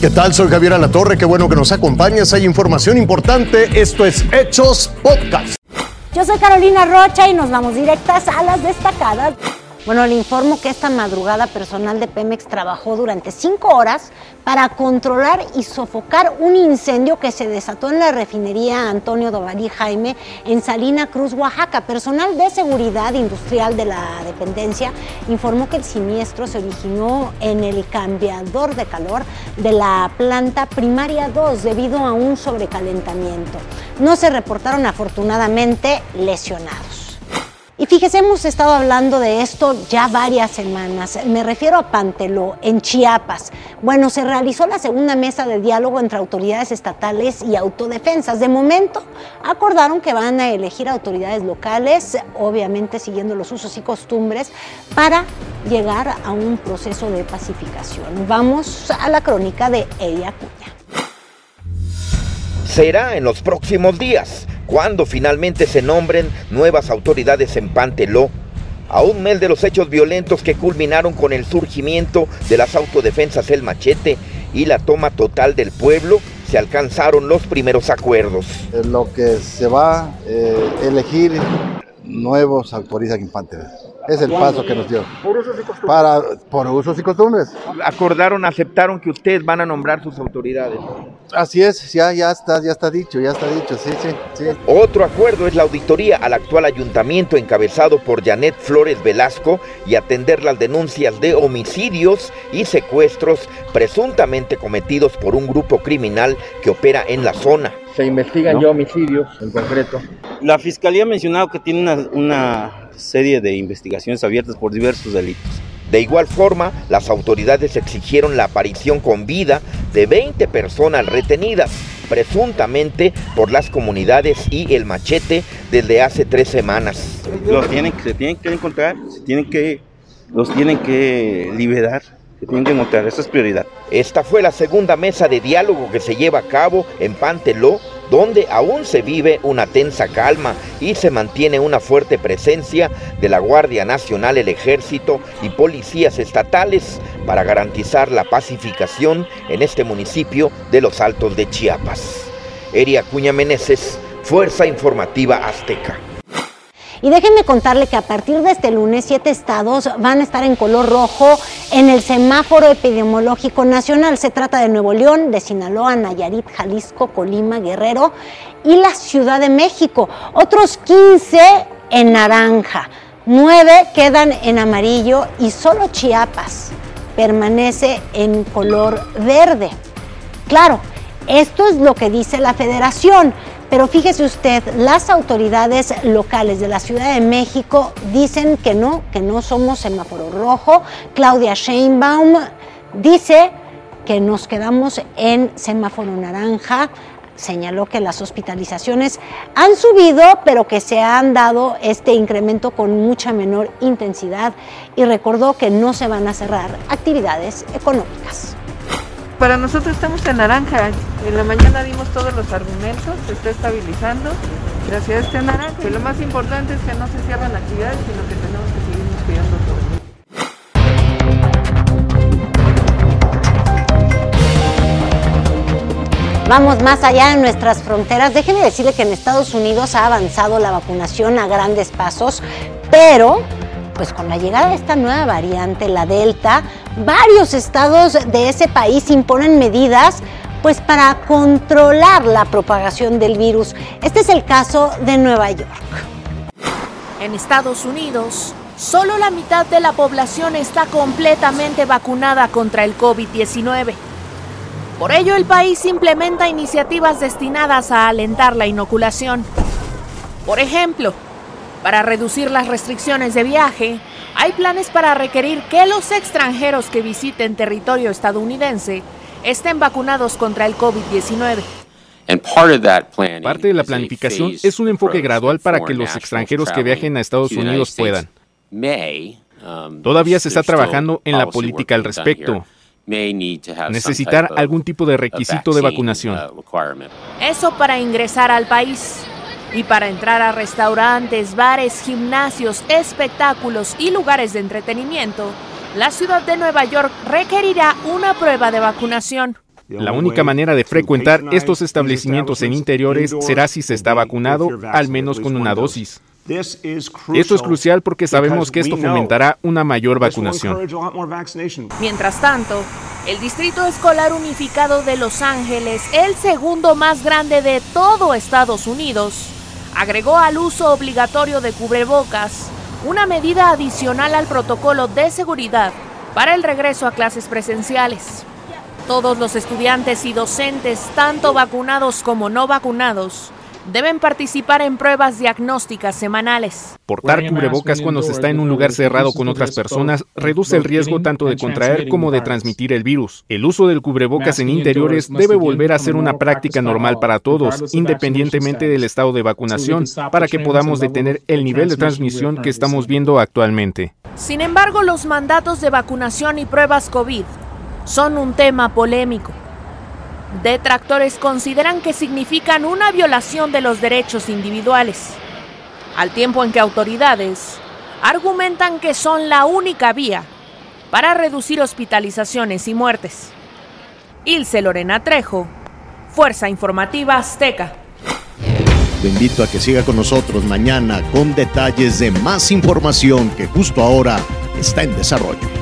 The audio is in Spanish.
¿Qué tal? Soy Javier Alatorre, qué bueno que nos acompañas. Hay información importante. Esto es Hechos Podcast. Yo soy Carolina Rocha y nos vamos directas a las destacadas. Bueno, le informo que esta madrugada personal de Pemex trabajó durante cinco horas para controlar y sofocar un incendio que se desató en la refinería Antonio Dovalí Jaime en Salina Cruz, Oaxaca. Personal de seguridad industrial de la dependencia informó que el siniestro se originó en el cambiador de calor de la planta primaria 2 debido a un sobrecalentamiento. No se reportaron afortunadamente lesionados. Y fíjese, hemos estado hablando de esto ya varias semanas. Me refiero a Panteló, en Chiapas. Bueno, se realizó la segunda mesa de diálogo entre autoridades estatales y autodefensas. De momento, acordaron que van a elegir autoridades locales, obviamente siguiendo los usos y costumbres, para llegar a un proceso de pacificación. Vamos a la crónica de Elia Cuña. Será en los próximos días cuando finalmente se nombren nuevas autoridades en Panteló, a un mes de los hechos violentos que culminaron con el surgimiento de las autodefensas El Machete y la toma total del pueblo, se alcanzaron los primeros acuerdos. Lo que se va a eh, elegir nuevos autoridades en Panteló. Es el paso que nos dio. Por usos y costumbres. Para, por usos y costumbres. Acordaron, aceptaron que ustedes van a nombrar sus autoridades. Así es, ya, ya está, ya está dicho, ya está dicho, sí, sí, sí. Otro acuerdo es la auditoría al actual ayuntamiento encabezado por Janet Flores Velasco y atender las denuncias de homicidios y secuestros presuntamente cometidos por un grupo criminal que opera en la zona. Se investigan ya homicidios en concreto. La fiscalía ha mencionado que tiene una, una serie de investigaciones abiertas por diversos delitos. De igual forma, las autoridades exigieron la aparición con vida de 20 personas retenidas, presuntamente por las comunidades y el machete desde hace tres semanas. Los tienen, se tienen que encontrar, se tienen que, los tienen que liberar, que esa es prioridad. Esta fue la segunda mesa de diálogo que se lleva a cabo en Panteló donde aún se vive una tensa calma y se mantiene una fuerte presencia de la Guardia Nacional, el Ejército y policías estatales para garantizar la pacificación en este municipio de los Altos de Chiapas. Eria Cuña Meneses, Fuerza Informativa Azteca. Y déjenme contarle que a partir de este lunes, siete estados van a estar en color rojo en el semáforo epidemiológico nacional. Se trata de Nuevo León, de Sinaloa, Nayarit, Jalisco, Colima, Guerrero y la Ciudad de México. Otros 15 en naranja. Nueve quedan en amarillo y solo Chiapas permanece en color verde. Claro, esto es lo que dice la federación. Pero fíjese usted, las autoridades locales de la Ciudad de México dicen que no, que no somos semáforo rojo. Claudia Sheinbaum dice que nos quedamos en semáforo naranja. Señaló que las hospitalizaciones han subido, pero que se han dado este incremento con mucha menor intensidad y recordó que no se van a cerrar actividades económicas para nosotros estamos en naranja. En la mañana dimos todos los argumentos, se está estabilizando gracias a este naranja. Y lo más importante es que no se cierran actividades, sino que tenemos que seguirnos cuidando todos. Vamos más allá de nuestras fronteras. Déjeme decirle que en Estados Unidos ha avanzado la vacunación a grandes pasos, pero pues con la llegada de esta nueva variante, la Delta, varios estados de ese país imponen medidas pues para controlar la propagación del virus. Este es el caso de Nueva York. En Estados Unidos, solo la mitad de la población está completamente vacunada contra el COVID-19. Por ello, el país implementa iniciativas destinadas a alentar la inoculación. Por ejemplo, para reducir las restricciones de viaje, hay planes para requerir que los extranjeros que visiten territorio estadounidense estén vacunados contra el COVID-19. Parte de la planificación es un enfoque gradual para que los extranjeros que viajen a Estados Unidos puedan. Um, Todavía se está trabajando en la política al respecto. Necesitar algún tipo de requisito de vacunación. Uh, Eso para ingresar al país. Y para entrar a restaurantes, bares, gimnasios, espectáculos y lugares de entretenimiento, la ciudad de Nueva York requerirá una prueba de vacunación. La única manera de frecuentar estos establecimientos en interiores será si se está vacunado, al menos con una dosis. Esto es crucial porque sabemos que esto fomentará una mayor vacunación. Mientras tanto, el Distrito Escolar Unificado de Los Ángeles, el segundo más grande de todo Estados Unidos, agregó al uso obligatorio de cubrebocas una medida adicional al protocolo de seguridad para el regreso a clases presenciales. Todos los estudiantes y docentes, tanto vacunados como no vacunados, deben participar en pruebas diagnósticas semanales. Portar cubrebocas cuando se está en un lugar cerrado con otras personas reduce el riesgo tanto de contraer como de transmitir el virus. El uso del cubrebocas en interiores debe volver a ser una práctica normal para todos, independientemente del estado de vacunación, para que podamos detener el nivel de transmisión que estamos viendo actualmente. Sin embargo, los mandatos de vacunación y pruebas COVID son un tema polémico. Detractores consideran que significan una violación de los derechos individuales, al tiempo en que autoridades argumentan que son la única vía para reducir hospitalizaciones y muertes. Ilse Lorena Trejo, Fuerza Informativa Azteca. Te invito a que siga con nosotros mañana con detalles de más información que justo ahora está en desarrollo.